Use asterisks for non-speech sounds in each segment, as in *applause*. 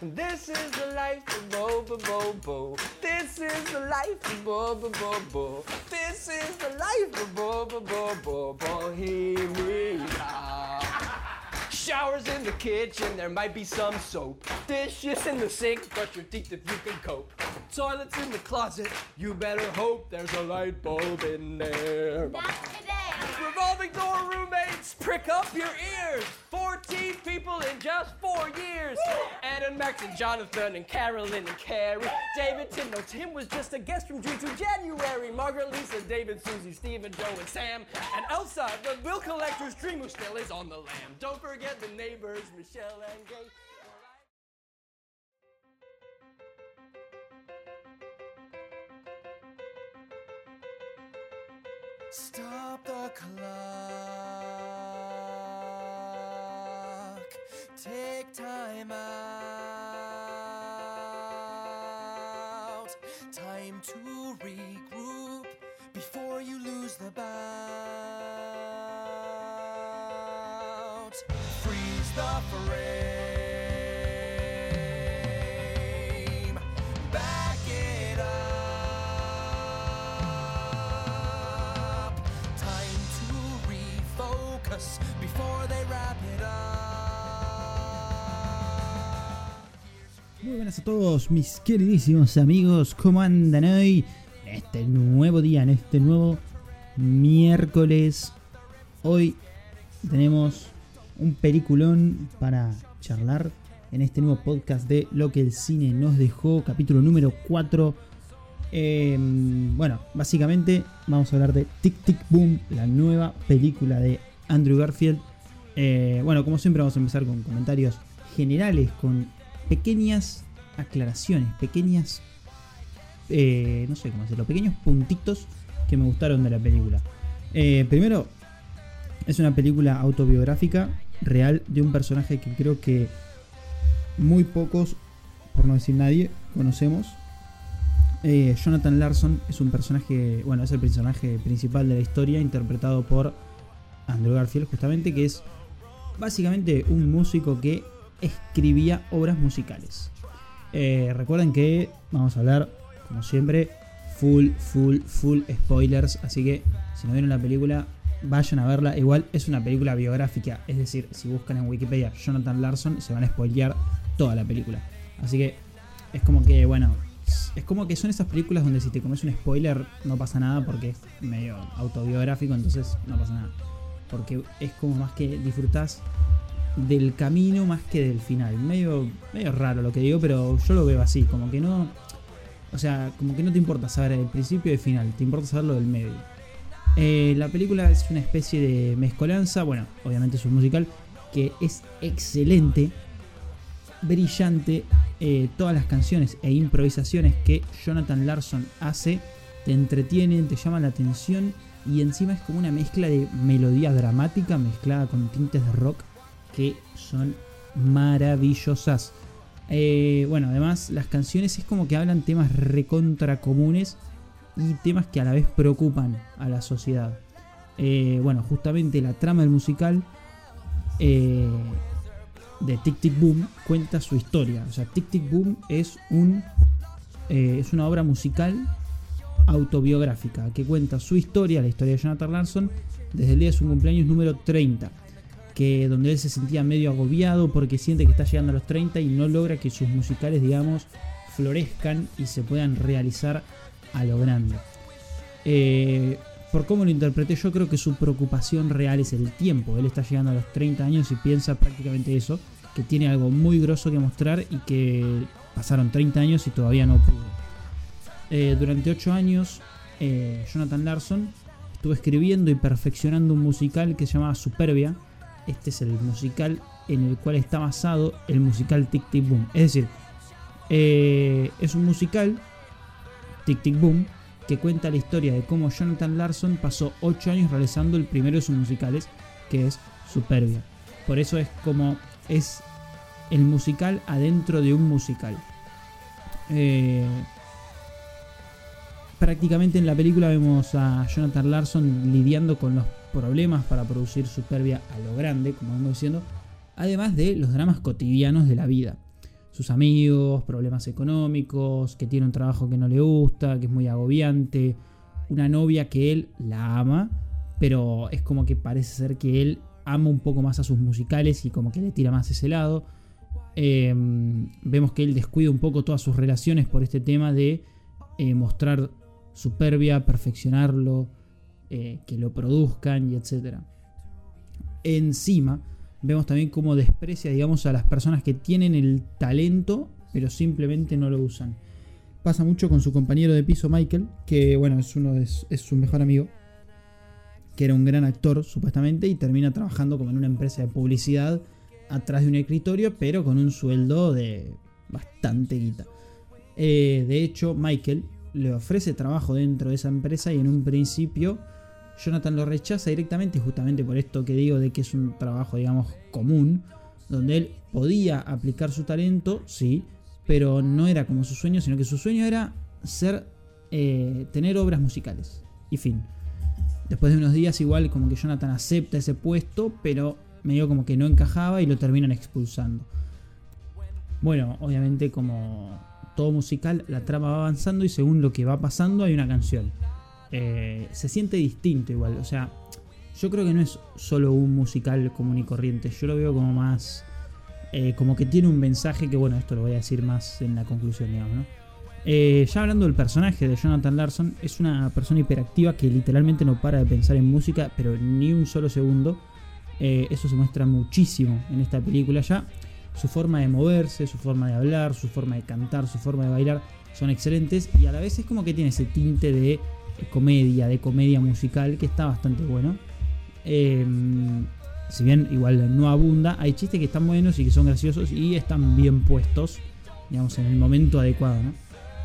This is the life of Bo Bo Bo Bo. This is the life of Bo Bo Bo Bo. This is the life of Bo Bo Bo Bo Bohemia. Showers in the kitchen, there might be some soap. Dishes in the sink, brush your teeth if you can cope. Toilets in the closet, you better hope there's a light bulb in there. That's today. Revolving door prick up your ears. 14 people in just four years. And Max and Jonathan and Carolyn and Carrie. David Tim, no, Tim was just a guest from June to January. Margaret, Lisa, David, Susie, Stephen, Joe, and Sam. And Elsa, the bill collector's dream who still is on the lam. Don't forget the neighbors, Michelle and Gay. Stop the clock. Take time out. Time to regroup before you lose the bout. Freeze the frame. Buenas a todos mis queridísimos amigos, ¿cómo andan hoy? En este nuevo día, en este nuevo miércoles. Hoy tenemos un peliculón para charlar en este nuevo podcast de Lo que el cine nos dejó, capítulo número 4. Eh, bueno, básicamente vamos a hablar de Tic Tic Boom, la nueva película de Andrew Garfield. Eh, bueno, como siempre vamos a empezar con comentarios generales, con pequeñas aclaraciones, pequeñas, eh, no sé cómo decirlo, pequeños puntitos que me gustaron de la película. Eh, primero, es una película autobiográfica real de un personaje que creo que muy pocos, por no decir nadie, conocemos. Eh, Jonathan Larson es un personaje, bueno, es el personaje principal de la historia, interpretado por Andrew Garfield, justamente, que es básicamente un músico que escribía obras musicales. Eh, recuerden que vamos a hablar, como siempre, full, full, full spoilers. Así que si no vieron la película, vayan a verla. Igual es una película biográfica, es decir, si buscan en Wikipedia Jonathan Larson, se van a spoilear toda la película. Así que es como que, bueno, es como que son esas películas donde si te comes un spoiler no pasa nada porque es medio autobiográfico, entonces no pasa nada. Porque es como más que disfrutás del camino más que del final. Medio, medio raro lo que digo, pero yo lo veo así, como que no. O sea, como que no te importa saber el principio y el final, te importa saber lo del medio. Eh, la película es una especie de mezcolanza, bueno, obviamente es un musical, que es excelente, brillante. eh, todas las canciones e improvisaciones que Jonathan Larson hace te entretienen, te llaman la atención y encima es como una mezcla de melodía dramática mezclada con tintes de rock que son maravillosas. Eh, bueno, además las canciones es como que hablan temas recontra comunes y temas que a la vez preocupan a la sociedad. Eh, bueno, justamente la trama del musical eh, de Tic Tic Boom cuenta su historia. O sea, Tic Tic Boom es, un, es una obra musical autobiográfica que cuenta su historia, la historia de Jonathan Larson, desde el día de su cumpleaños número 30 que donde él se sentía medio agobiado porque siente que está llegando a los 30 y no logra que sus musicales, digamos, florezcan y se puedan realizar a lo grande. Eh, por cómo lo interpreté, yo creo que su preocupación real es el tiempo. Él está llegando a los 30 años y piensa prácticamente eso, que tiene algo muy grosso que mostrar y que pasaron 30 años y todavía no pudo. Eh, durante 8 años, eh, Jonathan Larson estuvo escribiendo y perfeccionando un musical que se llamaba Superbia, este es el musical en el cual está basado el musical Tic Tic Boom. Es decir, eh, es un musical, Tic Tic Boom, que cuenta la historia de cómo Jonathan Larson pasó 8 años realizando el primero de sus musicales, que es Superbia. Por eso es como es el musical adentro de un musical. Prácticamente en la película vemos a Jonathan Larson lidiando con los problemas para producir Superbia a lo grande, como vengo diciendo, además de los dramas cotidianos de la vida. sus amigos, problemas económicos, que tiene un trabajo que no le gusta, que es muy agobiante, una novia que él la ama, pero es como que parece ser que él ama un poco más a sus musicales y como que le tira más ese lado. Eh, vemos que él descuida un poco todas sus relaciones por este tema de eh, mostrar superbia, perfeccionarlo, eh, que lo produzcan y etc. Encima, vemos también cómo desprecia, digamos, a las personas que tienen el talento, pero simplemente no lo usan. Pasa mucho con su compañero de piso Michael, que bueno, es uno de, es su mejor amigo, que era un gran actor supuestamente y termina trabajando como en una empresa de publicidad atrás de un escritorio, pero con un sueldo de bastante guita. Eh, de hecho, Michael le ofrece trabajo dentro de esa empresa y en un principio Jonathan lo rechaza directamente, justamente por esto que digo de que es un trabajo, digamos, común, donde él podía aplicar su talento, sí, pero no era como su sueño, sino que su sueño era ser, eh, tener obras musicales. Y fin. Después de unos días, igual como que Jonathan acepta ese puesto, pero medio como que no encajaba y lo terminan expulsando. Bueno, obviamente como todo musical, la trama va avanzando y según lo que va pasando hay una canción. Eh, se siente distinto igual, o sea, yo creo que no es solo un musical común y corriente, yo lo veo como más... Eh, como que tiene un mensaje que bueno, esto lo voy a decir más en la conclusión, digamos, ¿no? Eh, ya hablando del personaje de Jonathan Larson, es una persona hiperactiva que literalmente no para de pensar en música, pero ni un solo segundo. eso se muestra muchísimo en esta película ya su forma de moverse, su forma de hablar, su forma de cantar, su forma de bailar son excelentes y a la vez es como que tiene ese tinte de comedia, de comedia musical que está bastante bueno. Em, si bien igual no abunda, hay chistes que están buenos y que son graciosos y están bien puestos, digamos, en el momento adecuado,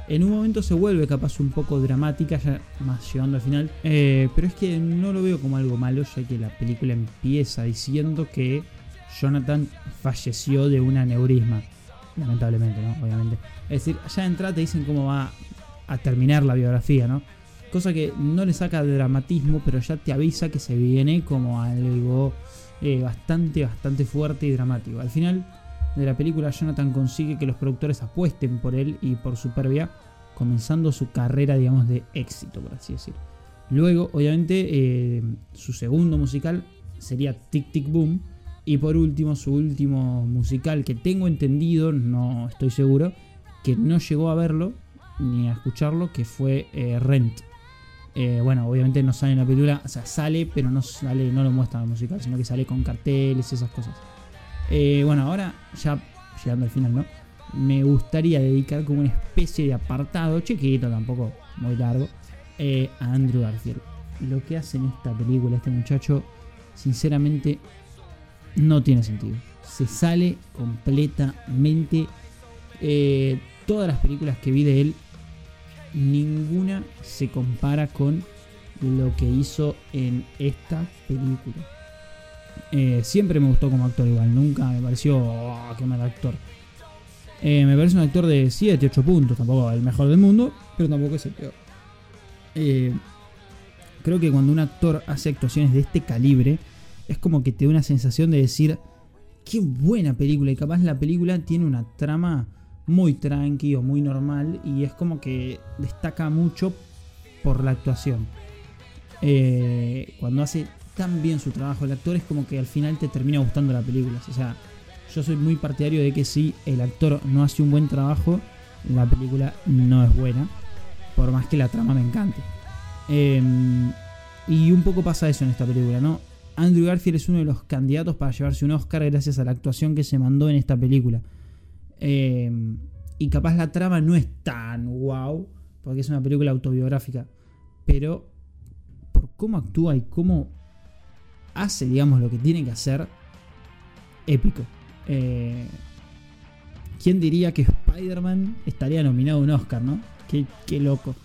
En un momento se vuelve capaz un poco dramática, ya más llegando al final, eh, pero es que no lo veo como algo malo, ya que la película empieza diciendo que Jonathan falleció de un aneurisma. Lamentablemente, ¿no? Obviamente. Es decir, ya de entrada te dicen cómo va a terminar la biografía, ¿no? Cosa que no le saca de dramatismo, pero ya te avisa que se viene como algo eh, bastante, bastante fuerte y dramático. Al final de la película, Jonathan consigue que los productores apuesten por él y por Superbia, comenzando su carrera, digamos, de éxito, por así decirlo. Luego, obviamente, eh, su segundo musical sería Tic Tic Boom, y por último, su último musical que tengo entendido, no estoy seguro, que no llegó a verlo ni a escucharlo, que fue eh, Rent. Eh, bueno, obviamente no sale en la película, o sea, sale, pero no sale, no lo muestra el musical, sino que sale con carteles y esas cosas. Eh, bueno, ahora ya llegando al final, ¿no? Me gustaría dedicar como una especie de apartado, chiquito, tampoco muy largo, a Andrew Garfield. Lo que hace en esta película este muchacho, sinceramente, no tiene sentido. Se sale completamente. Eh, todas las películas que vi de él, ninguna se compara con lo que hizo en esta película. Eh, siempre me gustó como actor igual, nunca me pareció oh, qué mal actor. Eh, me parece un actor de 7, 8 puntos, tampoco el mejor del mundo, pero tampoco es el peor. creo que cuando un actor hace actuaciones de este calibre, es como que te da una sensación de decir, qué buena película. Y capaz la película tiene una trama muy tranqui o muy normal y es como que destaca mucho por la actuación. Eh, cuando hace tan bien su trabajo el actor es como que al final te termina gustando la película. O sea, yo soy muy partidario de que si el actor no hace un buen trabajo, la película no es buena. Por más que la trama me encante. Em, y un poco pasa eso en esta película, ¿no? Andrew Garfield es uno de los candidatos para llevarse un Oscar gracias a la actuación que se mandó en esta película. Em, y capaz la trama no es tan wow, porque es una película autobiográfica, pero por cómo actúa y cómo hace, digamos, lo que tiene que hacer, épico. Eh, ¿Quién diría que Spider-Man estaría nominado a un Oscar, no? Qué, loco.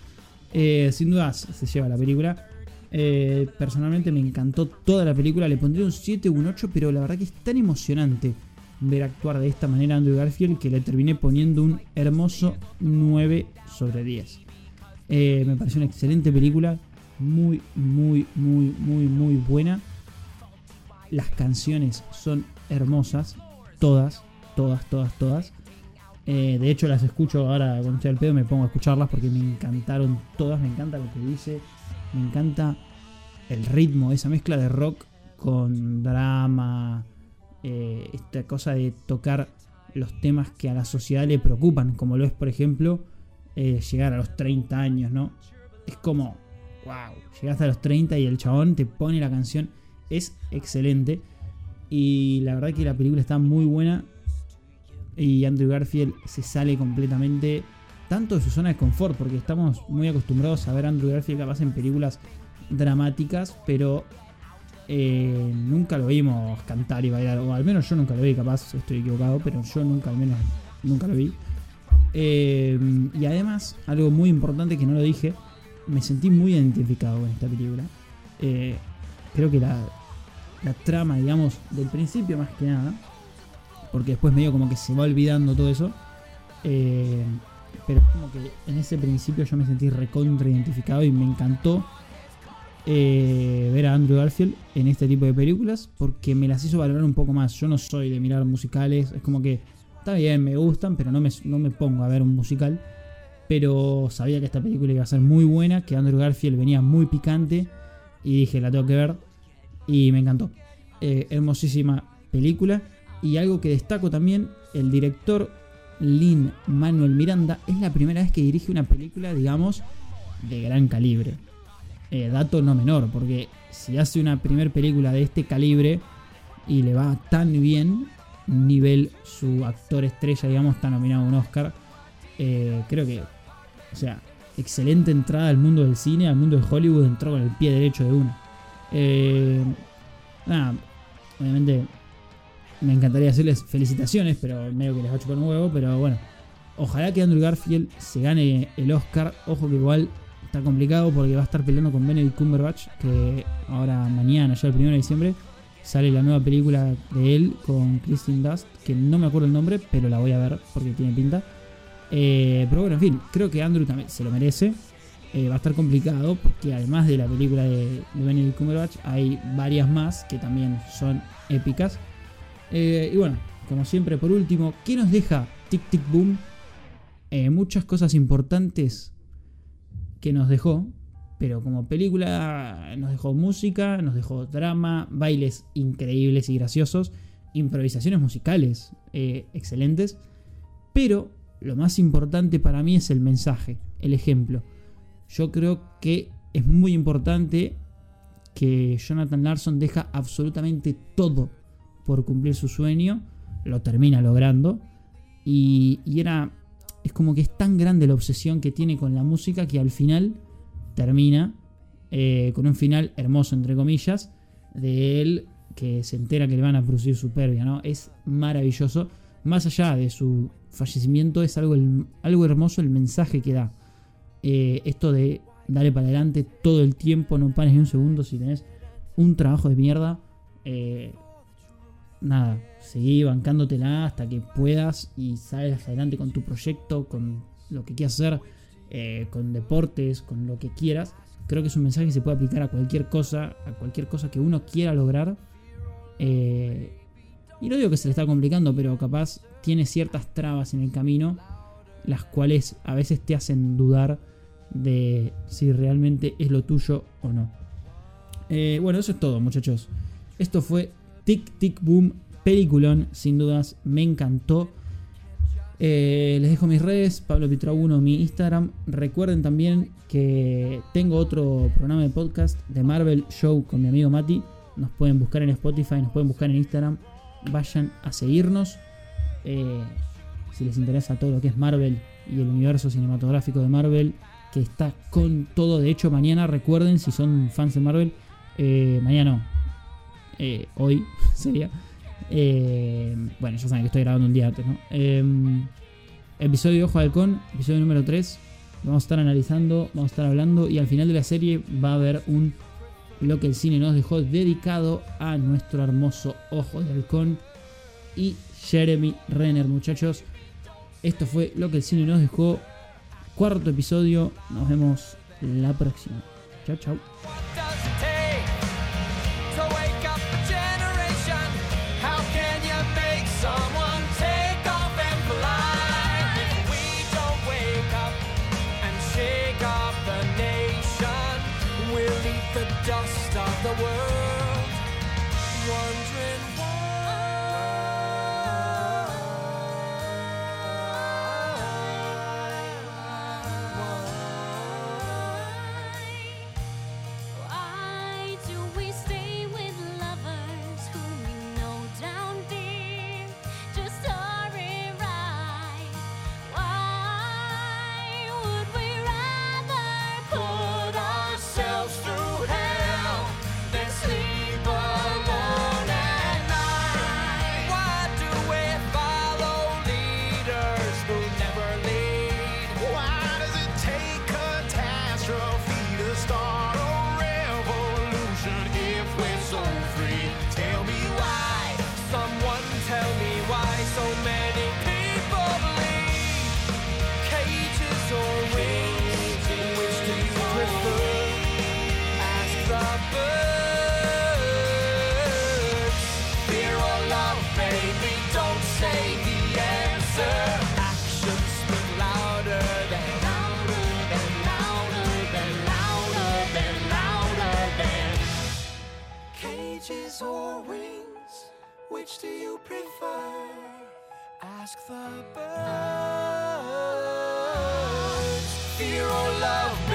Eh, sin dudas se lleva la película. Eh, personalmente me encantó toda la película, le pondría un 7 o un 8, pero la verdad que es tan emocionante ver actuar de esta manera a Andrew Garfield que le terminé poniendo un hermoso 9 sobre 10. Eh, me pareció una excelente película, muy, muy, muy, muy, muy buena. Las canciones son hermosas, todas, todas, todas, todas. Eh, de hecho, las escucho ahora cuando estoy al pedo, me pongo a escucharlas porque me encantaron todas. Me encanta lo que dice, me encanta el ritmo, esa mezcla de rock con drama, eh, esta cosa de tocar los temas que a la sociedad le preocupan, como lo es, por ejemplo, eh, llegar a los 30 años, ¿no? Es como, wow, llegaste a los 30 y el chabón te pone la canción, es excelente. Y la verdad que la película está muy buena. Y Andrew Garfield se sale completamente tanto de su zona de confort, porque estamos muy acostumbrados a ver a Andrew Garfield capaz en películas dramáticas, pero eh, nunca lo vimos cantar y bailar, o al menos yo nunca lo vi, capaz estoy equivocado, pero yo nunca, al menos, nunca lo vi. Eh, y además, algo muy importante que no lo dije, me sentí muy identificado con esta película. Eh, creo que la, la trama, digamos, del principio más que nada, porque después medio como que se va olvidando todo eso. Pero como que en ese principio yo me sentí recontra identificado y me encantó eh, ver a Andrew Garfield en este tipo de películas porque me las hizo valorar un poco más. Yo no soy de mirar musicales, es como que está bien, me gustan, pero no me, no me pongo a ver un musical. Pero sabía que esta película iba a ser muy buena, que Andrew Garfield venía muy picante y dije, la tengo que ver y me encantó. Eh, hermosísima película. Y algo que destaco también, el director Lin Manuel Miranda es la primera vez que dirige una película, digamos, de gran calibre. Eh, dato no menor, porque si hace una primera película de este calibre y le va tan bien, nivel su actor estrella, digamos, está nominado a un Oscar, eh, creo que, o sea, excelente entrada al mundo del cine, al mundo de Hollywood, entró con el pie derecho de uno. Eh, obviamente me encantaría hacerles felicitaciones, pero medio que les va a chupar un huevo, pero bueno. Ojalá que Andrew Garfield se gane el Oscar. Ojo que igual está complicado porque va a estar peleando con Benedict Cumberbatch, que ahora mañana, ya el 1 de diciembre, sale la nueva película de él con Kristen Dust, que no me acuerdo el nombre, pero la voy a ver porque tiene pinta. Eh, pero bueno, en fin, creo que Andrew también se lo merece. Eh, va a estar complicado porque además de la película de, de Benedict Cumberbatch hay varias más que también son épicas. Eh, y bueno, como siempre, por último, ¿qué nos deja Tic Tic Boom? Eh, muchas cosas importantes que nos dejó, pero como película nos dejó música, nos dejó drama, bailes increíbles y graciosos, improvisaciones musicales eh, excelentes, pero lo más importante para mí es el mensaje, el ejemplo. Yo creo que es muy importante que Jonathan Larson deja absolutamente todo por cumplir su sueño, lo termina logrando. Y, era. Es como que es tan grande la obsesión que tiene con la música que al final termina eh, con un final hermoso, entre comillas, de él que se entera que le van a producir Superbia, ¿no? Es maravilloso. Más allá de su fallecimiento, es algo, algo hermoso el mensaje que da. Eh, esto de darle para adelante todo el tiempo, no pares ni un segundo si tenés un trabajo de mierda. Eh, nada, seguí bancándotela hasta que puedas y sales adelante con tu proyecto, con lo que quieras hacer, eh, con deportes, con lo que quieras. Creo que es un mensaje que se puede aplicar a cualquier cosa, a cualquier cosa que uno quiera lograr. Eh, y no digo que se le está complicando, pero capaz tiene ciertas trabas en el camino, las cuales a veces te hacen dudar de si realmente es lo tuyo o no. Eh, bueno, eso es todo, muchachos. Esto fue Tic Tic Boom, peliculón, sin dudas, me encantó. Eh, les dejo mis redes, Pablo Pitra 1, mi Instagram. Recuerden también que tengo otro programa de podcast de Marvel Show con mi amigo Mati. Nos pueden buscar en Spotify, nos pueden buscar en Instagram. Vayan a seguirnos. Eh, si les interesa todo lo que es Marvel y el universo cinematográfico de Marvel, que está con todo. De hecho, mañana recuerden, si son fans de Marvel, eh, mañana no, eh, hoy *laughs* sería. Eh, bueno, ya saben que estoy grabando un día antes, ¿no? Eh, episodio de Ojo de Halcón, episodio número 3. Vamos a estar analizando, vamos a estar hablando y al final de la serie va a haber un lo que el cine nos dejó dedicado a nuestro hermoso Ojo de Halcón y Jeremy Renner, muchachos. Esto fue lo que el cine nos dejó. Cuarto episodio. Nos vemos la próxima. Chao, chao. which do you prefer? Ask the birds. Fear or love?